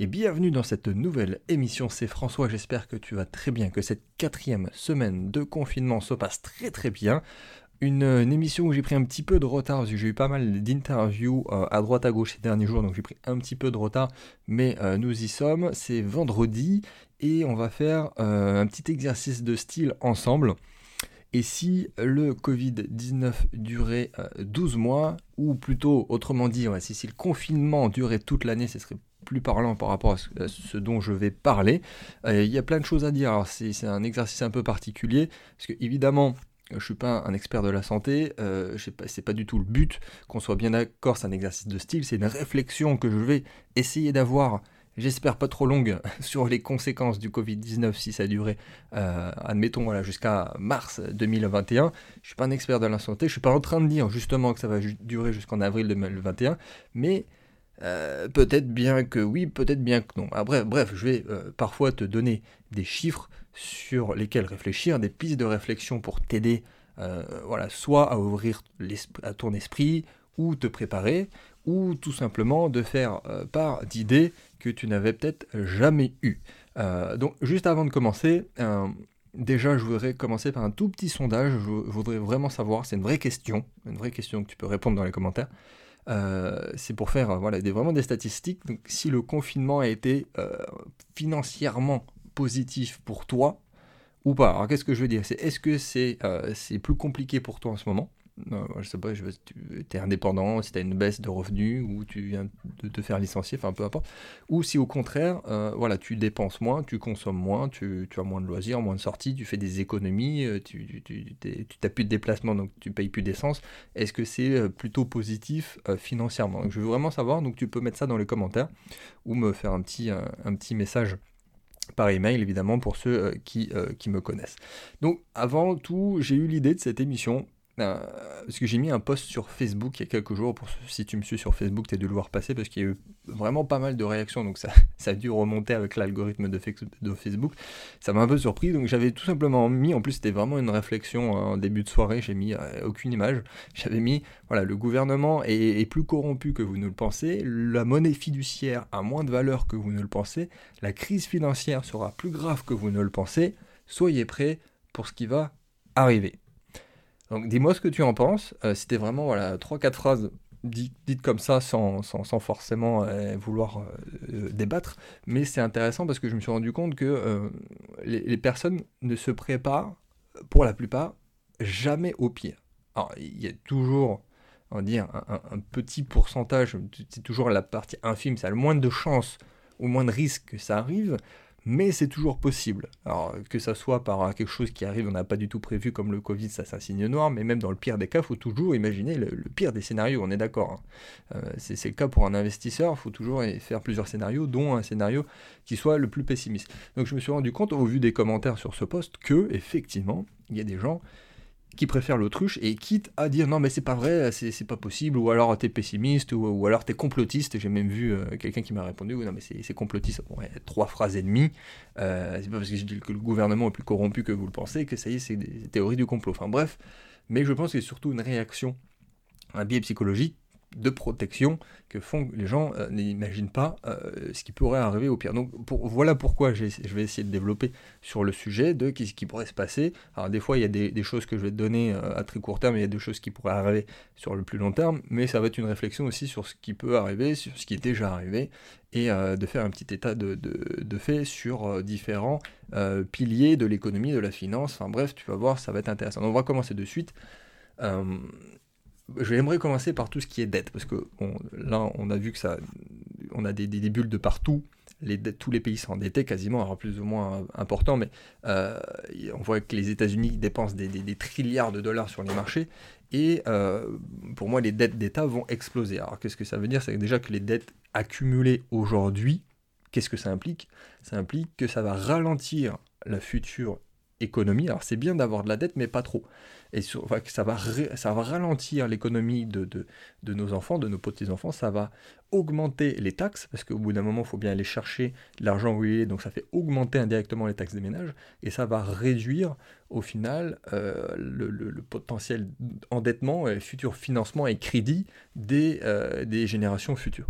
et bienvenue dans cette nouvelle émission. C'est François, j'espère que tu vas très bien, que cette quatrième semaine de confinement se passe très très bien. Une, émission où j'ai pris un petit peu de retard, que j'ai eu pas mal d'interviews euh, à droite à gauche ces derniers jours, donc j'ai pris un petit peu de retard, mais euh, nous y sommes. C'est vendredi et on va faire euh, un petit exercice de style ensemble. Et si le Covid-19 durait 12 mois, ou plutôt autrement dit, si, le confinement durait toute l'année, ce serait plus parlant par rapport à ce, dont je vais parler. Euh, il y a plein de choses à dire. C'est un exercice un peu particulier parce que évidemment je suis pas un expert de la santé, euh, c'est pas du tout le but, qu'on soit bien d'accord, c'est un exercice de style, c'est une réflexion que je vais essayer d'avoir, j'espère pas trop longue, sur les conséquences du Covid-19 si ça durait, euh, admettons, voilà, jusqu'à mars 2021. Je suis pas un expert de la santé, je suis pas en train de dire justement que ça va durer jusqu'en avril 2021, mais euh, peut-être bien que oui, peut-être bien que non. Ah, bref, je vais euh, parfois te donner des chiffres sur lesquels réfléchir, des pistes de réflexion pour t'aider, euh, voilà, soit à ouvrir à ton esprit, ou te préparer, ou tout simplement de faire part d'idées que tu n'avais peut-être jamais eues. donc, juste avant de commencer, déjà, je voudrais commencer par un tout petit sondage. Je voudrais vraiment savoir, c'est une vraie question, une vraie question que tu peux répondre dans les commentaires. Euh, c'est pour faire euh, voilà, des, vraiment des statistiques. Donc, si le confinement a été euh, financièrement positif pour toi ou pas. Alors qu'est-ce que je veux dire? C'est est-ce que c'est c'est plus compliqué pour toi en ce moment? Je sais pas, tu es indépendant, si tu as une baisse de revenus ou tu viens de te faire licencier, enfin peu importe. Ou si au contraire, euh, voilà, tu dépenses moins, tu consommes moins, tu, as moins de loisirs, moins de sorties, tu fais des économies, euh, tu n'as plus de déplacement, donc tu payes plus d'essence. Est-ce que c'est euh, plutôt positif financièrement? Je veux vraiment savoir, donc tu peux mettre ça dans les commentaires ou me faire un petit, un petit message par email évidemment pour ceux qui, qui me connaissent. Donc avant tout, j'ai eu l'idée de cette émission parce que j'ai mis un post sur Facebook il y a quelques jours, pour, si tu me suis sur Facebook, tu as dû le voir passer, parce qu'il y a eu vraiment pas mal de réactions, donc ça, ça a dû remonter avec l'algorithme de, de, Facebook. Ça m'a un peu surpris, donc j'avais tout simplement mis, en plus c'était vraiment une réflexion en début de soirée, j'ai mis euh, aucune image, j'avais mis, voilà, le gouvernement est, est, plus corrompu que vous ne le pensez, la monnaie fiduciaire a moins de valeur que vous ne le pensez, la crise financière sera plus grave que vous ne le pensez, soyez prêts pour ce qui va arriver. Donc dis-moi ce que tu en penses. Euh, C'était vraiment voilà, 3-4 phrases dites, comme ça sans, sans, forcément euh, vouloir euh, débattre. Mais c'est intéressant parce que je me suis rendu compte que les, personnes ne se préparent, pour la plupart, jamais au pire. Alors il y a toujours on un, un petit pourcentage, c'est toujours la partie infime, ça a le moins de chances ou moins de risques que ça arrive, mais c'est toujours possible. Alors que ça soit par quelque chose qui arrive, on n'a pas du tout prévu comme le Covid, ça c'est un signe noir, mais même dans le pire des cas, il faut toujours imaginer le, pire des scénarios, on est d'accord. Hein. Euh, c'est le cas pour un investisseur, il faut toujours faire plusieurs scénarios, dont un scénario qui soit le plus pessimiste. Donc je me suis rendu compte au vu des commentaires sur ce poste que, effectivement, il y a des gens qui préfèrent l'autruche et quitte à dire non mais c'est pas vrai, c'est pas possible, ou alors t'es pessimiste, ou, ou alors t'es complotiste. J'ai même vu euh, quelqu'un qui m'a répondu non mais c'est complotiste. Trois phrases et demie. Euh, c'est pas parce que je que le gouvernement est plus corrompu que vous le pensez que ça y est c'est des théories du complot. Enfin bref, mais je pense que c'est surtout une réaction, un biais psychologique de protection que font les gens euh, n'imaginent pas euh, ce qui pourrait arriver au pire. Donc voilà pourquoi je vais essayer de développer sur le sujet de ce qui pourrait se passer. Alors des fois il y a des, choses que je vais te donner euh, à très court terme, il y a des choses qui pourraient arriver sur le plus long terme, mais ça va être une réflexion aussi sur ce qui peut arriver, sur ce qui est déjà arrivé, et de faire un petit état de, de fait sur différents piliers de l'économie, de la finance. Enfin bref, tu vas voir, ça va être intéressant. Donc on va commencer de suite j'aimerais commencer par tout ce qui est dette, parce que là, on a vu que ça, on a des, bulles de partout. Les tous les pays endettés quasiment, alors plus ou moins important, mais euh, on voit que les États-Unis dépensent des, des, trilliards de dollars sur les marchés, et euh, pour moi, les dettes d'État vont exploser. Alors qu'est-ce que ça veut dire? C'est déjà que les dettes accumulées aujourd'hui, qu'est-ce que ça implique? Ça implique que ça va ralentir la future économie. Alors c'est bien d'avoir de la dette, mais pas trop et ça, va ralentir l'économie de, nos enfants, de nos petits-enfants, ça va augmenter les taxes, parce qu'au bout d'un moment, il faut bien aller chercher l'argent où il est, donc ça fait augmenter indirectement les taxes des ménages, et ça va réduire au final euh, le, potentiel endettement, et futur financement et crédit des, euh, des générations futures.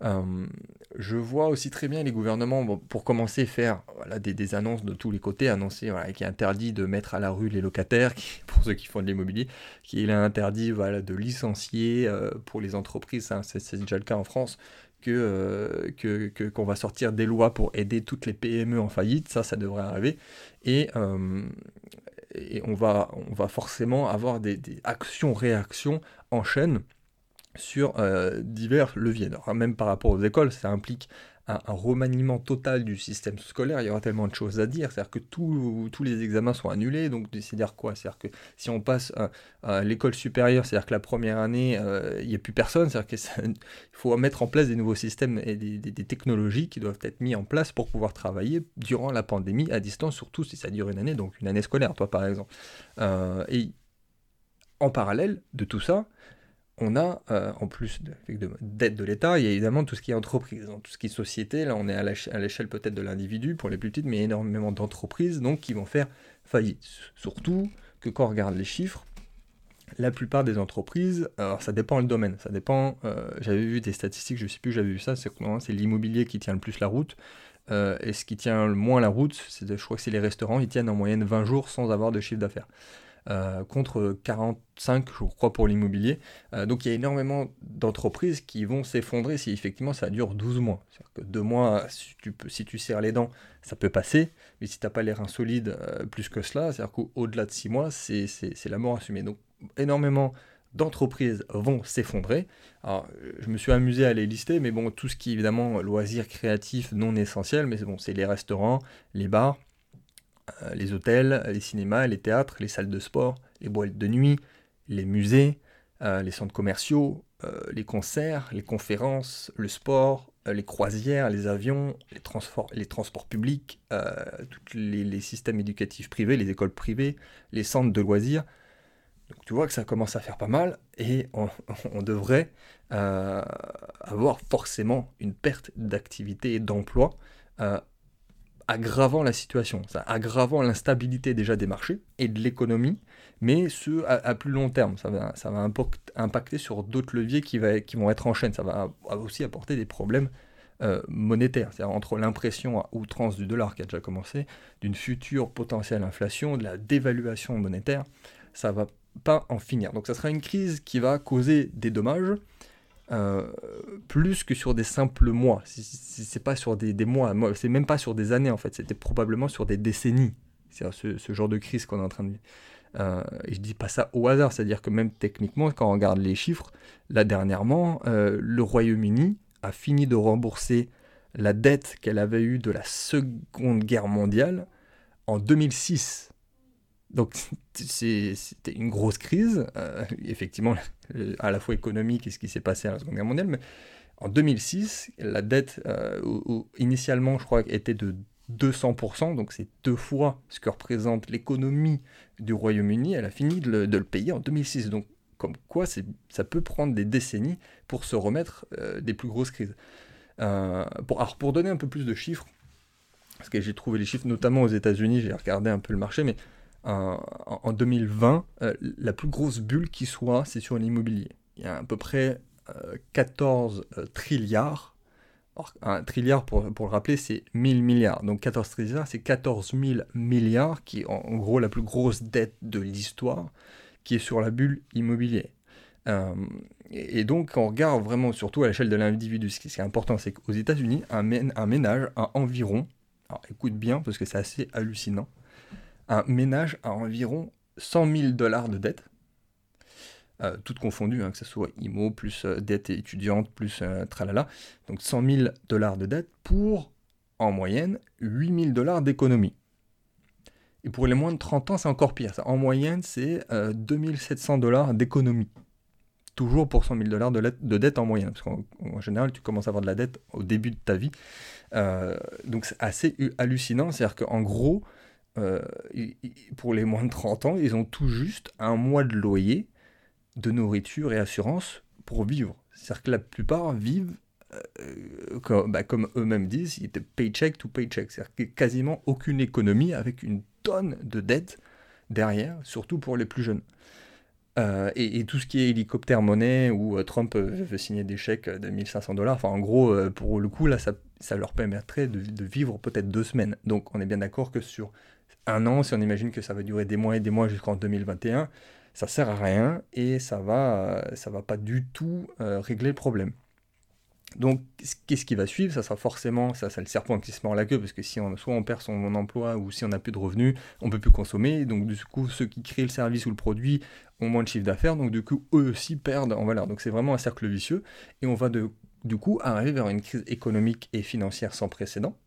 Je vois aussi très bien les gouvernements, pour commencer, faire des, annonces de tous les côtés, annoncer voilà, qu'il est interdit de mettre à la rue les locataires, pour ceux qui font de l'immobilier, qu'il est interdit de licencier pour les entreprises, hein, c'est déjà le cas en France, que, que, qu'on va sortir des lois pour aider toutes les PME en faillite, ça, ça devrait arriver. Et, on, va, on va forcément avoir des actions-réactions en chaîne sur euh, divers leviers. même par rapport aux écoles, ça implique un, remaniement total du système scolaire. Il y aura tellement de choses à dire. C'est-à-dire que tous les examens sont annulés. Donc, c'est-à-dire quoi? C'est-à-dire que si on passe à, l'école supérieure, c'est-à-dire que la première année, euh, il n'y a plus personne. C'est-à-dire qu'il faut mettre en place des nouveaux systèmes et des, technologies qui doivent être mis en place pour pouvoir travailler durant la pandémie à distance, surtout si ça dure une année, donc une année scolaire, toi par exemple. Euh, et en parallèle de tout ça, on a, euh, en plus d'aide de, l'État, il y a évidemment tout ce qui est entreprise, tout ce qui est société. Là, on est à l'échelle peut-être de l'individu pour les plus petites, mais énormément d'entreprises donc qui vont faire faillite. Surtout que quand on regarde les chiffres, la plupart des entreprises, alors ça dépend le domaine, ça dépend. Euh, j'avais vu des statistiques, je sais plus, j'avais vu ça, c'est c'est l'immobilier qui tient le plus la route. Euh, et ce qui tient le moins la route, c'est je crois que c'est les restaurants, ils tiennent en moyenne 20 jours sans avoir de chiffre d'affaires. Euh, contre 45, je crois, pour l'immobilier. Euh, donc il y a énormément d'entreprises qui vont s'effondrer si effectivement ça dure 12 mois. C'est-à-dire que deux mois, si tu, serres les dents, ça peut passer, mais si tu n'as pas les reins solides euh, plus que cela, c'est-à-dire qu'au-delà de 6 mois, c'est la mort assumée. Donc énormément d'entreprises vont s'effondrer. Alors, je me suis amusé à les lister, mais bon, tout ce qui est évidemment loisirs créatifs non essentiels, mais bon, c'est les restaurants, les bars, les hôtels, les cinémas, les théâtres, les salles de sport, les boîtes de nuit, les musées, euh, les centres commerciaux, euh, les concerts, les conférences, le sport, les croisières, les avions, les, transports, les transports publics, tous les, systèmes éducatifs privés, les écoles privées, les centres de loisirs. Donc tu vois que ça commence à faire pas mal et on, on devrait avoir forcément une perte d'activité et d'emploi aggravant la situation, ça, aggravant l'instabilité déjà des marchés et de l'économie, mais ce à, plus long terme. Ça va, ça va impacter sur d'autres leviers qui, va, qui vont être en chaîne. Ça va aussi apporter des problèmes euh, monétaires, c'est-à-dire entre l'impression à outrance du dollar qui a déjà commencé, d'une future potentielle inflation, de la dévaluation monétaire, ça va pas en finir. Donc ça sera une crise qui va causer des dommages, euh, plus que sur des simples mois. C'est pas sur des, mois, c'est même pas sur des années en fait, c'était probablement sur des décennies. C'est ce, ce, genre de crise qu'on est en train de vivre. Euh, et je dis pas ça au hasard, c'est-à-dire que même techniquement, quand on regarde les chiffres, là dernièrement, euh, le Royaume-Uni a fini de rembourser la dette qu'elle avait eue de la Seconde Guerre mondiale en 2006. Donc c'était une grosse crise, euh, effectivement, à la fois économique et ce qui s'est passé à la Seconde Guerre mondiale, mais en 2006, la dette, euh, initialement, je crois, était de 200%, donc c'est deux fois ce que représente l'économie du Royaume-Uni, elle a fini de le, payer en 2006. Donc comme quoi ça peut prendre des décennies pour se remettre euh, des plus grosses crises. pour, alors pour donner un peu plus de chiffres, parce que j'ai trouvé les chiffres notamment aux États-Unis, j'ai regardé un peu le marché, mais en 2020, euh, la plus grosse bulle qui soit, c'est sur l'immobilier. Il y a à peu près 14 euh, euh, trilliards. un trilliard, pour, le rappeler, c'est 1000 milliards. Donc 14 trilliards, c'est 14 000 milliards, qui est en, gros la plus grosse dette de l'histoire, qui est sur la bulle immobilière. et, donc, on regarde vraiment, surtout à l'échelle de l'individu, ce qui est important, c'est qu'aux États-Unis, un, un ménage a environ, alors écoute bien parce que c'est assez hallucinant, un ménage a environ 100 000 dollars de dette, euh, toutes confondues, hein, que ce soit IMO plus euh, dette étudiante plus euh, tralala, donc 100 000 dollars de dette pour, en moyenne, 8 000 dollars d'économie. Et pour les moins de 30 ans, c'est encore pire. En moyenne, c'est 2700 dollars d'économie. Toujours pour 100 000 dollars de, de, dette en moyenne. Parce qu'en général, tu commences à avoir de la dette au début de ta vie. donc c'est assez hallucinant. C'est-à-dire qu'en gros, euh, pour les moins de 30 ans, ils ont tout juste un mois de loyer, de nourriture et assurance pour vivre. C'est-à-dire que la plupart vivent, euh, bah, comme, eux-mêmes disent, ils étaient paycheck to paycheck. C'est-à-dire qu'il quasiment aucune économie avec une tonne de dettes derrière, surtout pour les plus jeunes. Euh, et, tout ce qui est hélicoptère monnaie où Trump veut signer des chèques de 1500 dollars, enfin en gros, pour le coup, là, ça, leur permettrait de vivre peut-être deux semaines. Donc on est bien d'accord que sur un an, si on imagine que ça va durer des mois et des mois jusqu'en 2021, ça sert à rien et ça va, ça va pas du tout régler le problème. Donc, qu'est-ce qui va suivre Ça sera forcément, ça, ça le serpent qui se mord la queue, parce que si on, soit on perd son emploi ou si on n'a plus de revenus, on peut plus consommer. Donc, du coup, ceux qui créent le service ou le produit ont moins de chiffre d'affaires, donc du coup, eux aussi perdent en valeur. Donc, c'est vraiment un cercle vicieux, et on va de, du coup arriver vers une crise économique et financière sans précédent.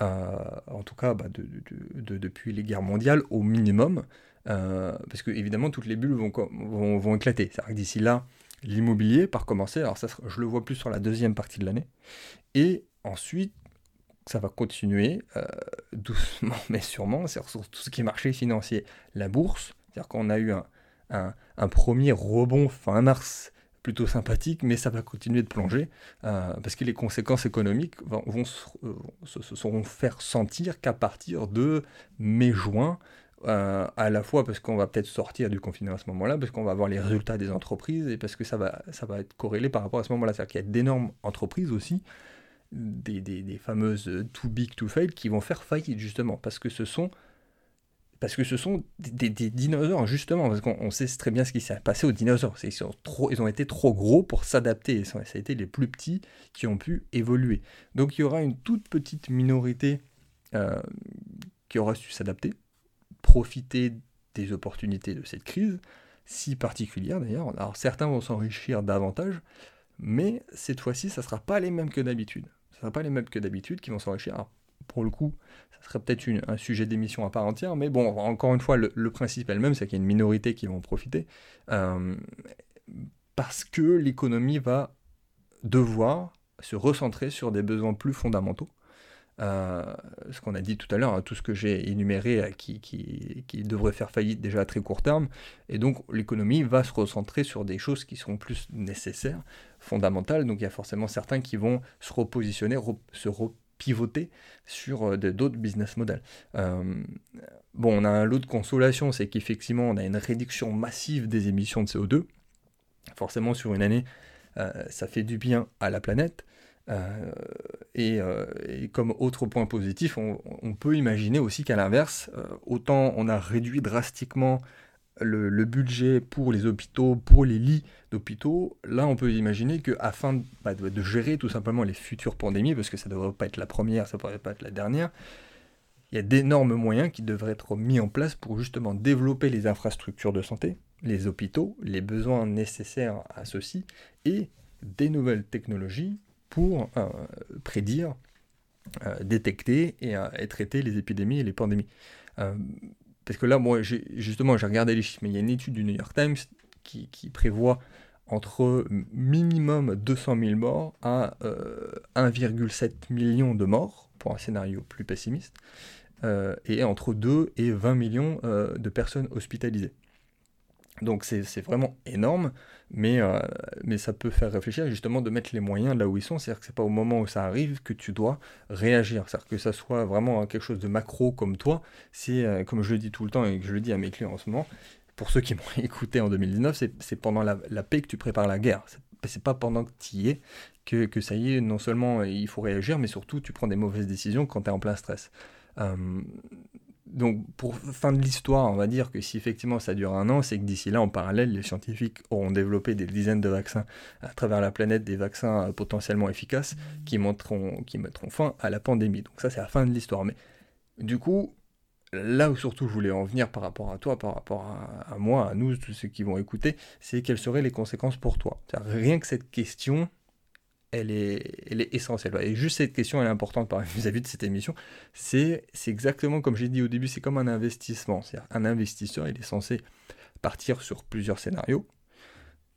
En tout cas, bah, depuis les guerres mondiales, au minimum, euh, parce que évidemment, toutes les bulles vont, éclater. C'est-à-dire que d'ici là, l'immobilier par commencer. Alors ça, je le vois plus sur la deuxième partie de l'année. Et ensuite, ça va continuer euh, doucement mais sûrement sur, tout ce qui est marché financier. La bourse, c'est-à-dire qu'on a eu un, premier rebond fin mars plutôt sympathique, mais ça va continuer de plonger euh, parce que les conséquences économiques vont, vont se, se, seront faire sentir qu'à partir de mai-juin, euh, à la fois parce qu'on va peut-être sortir du confinement à ce moment-là, parce qu'on va avoir les résultats des entreprises et parce que ça va, ça va être corrélé par rapport à ce moment-là. C'est-à-dire qu'il y a d'énormes entreprises aussi, des, des, fameuses too big to fail, qui vont faire faillite justement, parce que ce sont, parce que ce sont des, dinosaures justement, parce qu'on sait très bien ce qui s'est passé aux dinosaures. Ils, ont été trop gros pour s'adapter, ça a été les plus petits qui ont pu évoluer. Donc il y aura une toute petite minorité euh, qui aura su s'adapter profiter des opportunités de cette crise, si particulière d'ailleurs. Alors certains vont s'enrichir davantage, mais cette fois-ci, ça ne sera pas les mêmes que d'habitude. Ce ne sera pas les mêmes que d'habitude qui vont s'enrichir. Pour le coup, ça serait peut-être un sujet d'émission à part entière, mais bon, encore une fois, le, principe le même, c'est qu'il y a une minorité qui vont en profiter, euh, parce que l'économie va devoir se recentrer sur des besoins plus fondamentaux, euh, ce qu'on a dit tout à l'heure, hein, tout ce que j'ai énuméré euh, qui, qui, devrait faire faillite déjà à très court terme. Et donc l'économie va se recentrer sur des choses qui seront plus nécessaires, fondamentales. Donc il y a forcément certains qui vont se repositionner, se repivoter sur euh, d'autres business models. bon, on a un lot de consolation, c'est qu'effectivement on a une réduction massive des émissions de CO2. Forcément sur une année, ça fait du bien à la planète. Euh, euh, et, comme autre point positif, on, peut imaginer aussi qu'à l'inverse, euh, autant on a réduit drastiquement le, budget pour les hôpitaux, pour les lits d'hôpitaux, là on peut imaginer qu'afin bah, de, de, gérer tout simplement les futures pandémies, parce que ça ne devrait pas être la première, ça ne devrait pas être la dernière, il y a d'énormes moyens qui devraient être mis en place pour justement développer les infrastructures de santé, les hôpitaux, les besoins nécessaires à ceux-ci, et des nouvelles technologies pour euh, prédire, euh, détecter euh, et, traiter les épidémies et les pandémies. Parce que là, moi, justement, j'ai regardé les chiffres, mais il y a une étude du New York Times qui, prévoit entre minimum 200 000 morts à 1,7 million de morts, pour un scénario plus pessimiste, et entre 2 et 20 millions de personnes hospitalisées. Donc c'est vraiment énorme, mais, euh, mais ça peut faire réfléchir justement de mettre les moyens là où ils sont. C'est-à-dire que c'est pas au moment où ça arrive que tu dois réagir. C'est-à-dire que ça soit vraiment quelque chose de macro comme toi, c'est euh, comme je le dis tout le temps et que je le dis à mes clients en ce moment, pour ceux qui m'ont écouté en 2019, c'est pendant la, paix que tu prépares la guerre. C'est pas pendant que tu y es que, que, ça y est, non seulement il faut réagir, mais surtout tu prends des mauvaises décisions quand tu es en plein stress. Euh, donc, pour fin de l'histoire, on va dire que si effectivement ça dure un an, c'est que d'ici là, en parallèle, les scientifiques auront développé des dizaines de vaccins à travers la planète, des vaccins euh, potentiellement efficaces qui, qui mettront fin à la pandémie. Donc ça, c'est la fin de l'histoire. Mais du coup, là où surtout je voulais en venir par rapport à toi, par rapport à, moi, à nous, tous ceux qui vont écouter, c'est quelles seraient les conséquences pour toi. Rien que cette question, elle est, elle est essentielle. Et juste cette question, elle est importante vis-à-vis de cette émission. C'est exactement comme j'ai dit au début, c'est comme un investissement. C'est-à-dire un investisseur, il est censé partir sur plusieurs scénarios,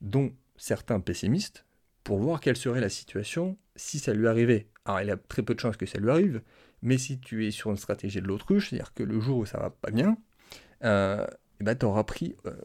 dont certains pessimistes, pour voir quelle serait la situation si ça lui arrivait. Alors il a très peu de chances que ça lui arrive, mais si tu es sur une stratégie de l'autruche, c'est-à-dire que le jour où ça va pas bien, euh, eh ben, tu auras pris euh,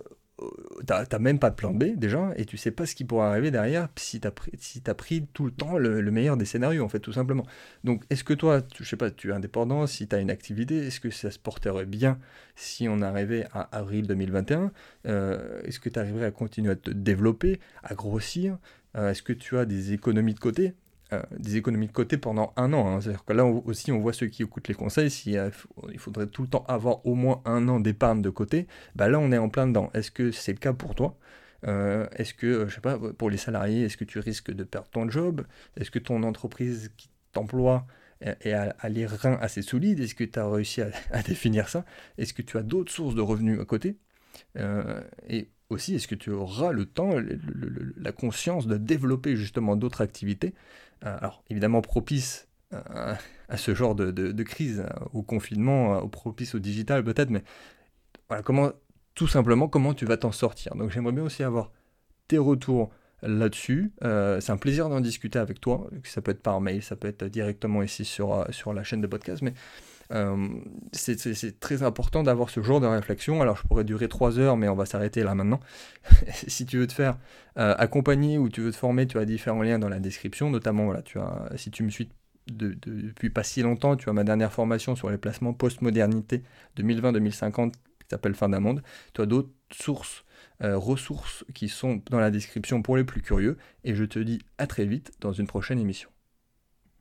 t'as même pas de plan B déjà, et tu sais pas ce qui pourra arriver derrière si t'as pris, pris tout le temps le, meilleur des scénarios, en fait, tout simplement. Donc, est-ce que toi, tu, je sais pas, tu es indépendant, si tu as une activité, est-ce que ça se porterait bien si on arrivait à avril 2021 euh, Est-ce que tu arriverais à continuer à te développer, à grossir euh, Est-ce que tu as des économies de côté? Euh, des économies de côté pendant un an. Hein. C'est-à-dire que là aussi, on voit ceux qui écoutent les conseils, euh, il faudrait tout le temps avoir au moins un an d'épargne de côté, bah là on est en plein dedans. Est-ce que c'est le cas pour toi? Euh, Est-ce que, je sais pas, pour les salariés, est-ce que tu risques de perdre ton job? Est-ce que ton entreprise qui t'emploie est à, les reins assez solides? Est-ce que tu as réussi à, définir ça? Est-ce que tu as d'autres sources de revenus à côté? Et aussi, est-ce que tu auras le temps, la conscience de développer justement d'autres activités euh, alors évidemment propice à ce genre de, crise, euh, au confinement, au propice au digital peut-être, mais voilà, comment, tout simplement, comment tu vas t'en sortir? Donc j'aimerais bien aussi avoir tes retours là-dessus. c'est un plaisir d'en discuter avec toi. Ça peut être par mail, ça peut être directement ici sur, sur la chaîne de podcast, mais euh, c'est très important d'avoir ce genre de réflexion. Alors je pourrais durer 3 heures, mais on va s'arrêter là maintenant. si tu veux te faire euh, accompagner ou tu veux te former, tu as différents liens dans la description. Notamment, voilà, tu as, si tu me suis depuis pas si longtemps, tu as ma dernière formation sur les placements post-modernité 2020-2050 qui s'appelle Fin d'un monde. Tu as d'autres sources, euh, ressources qui sont dans la description pour les plus curieux. Et je te dis à très vite dans une prochaine émission.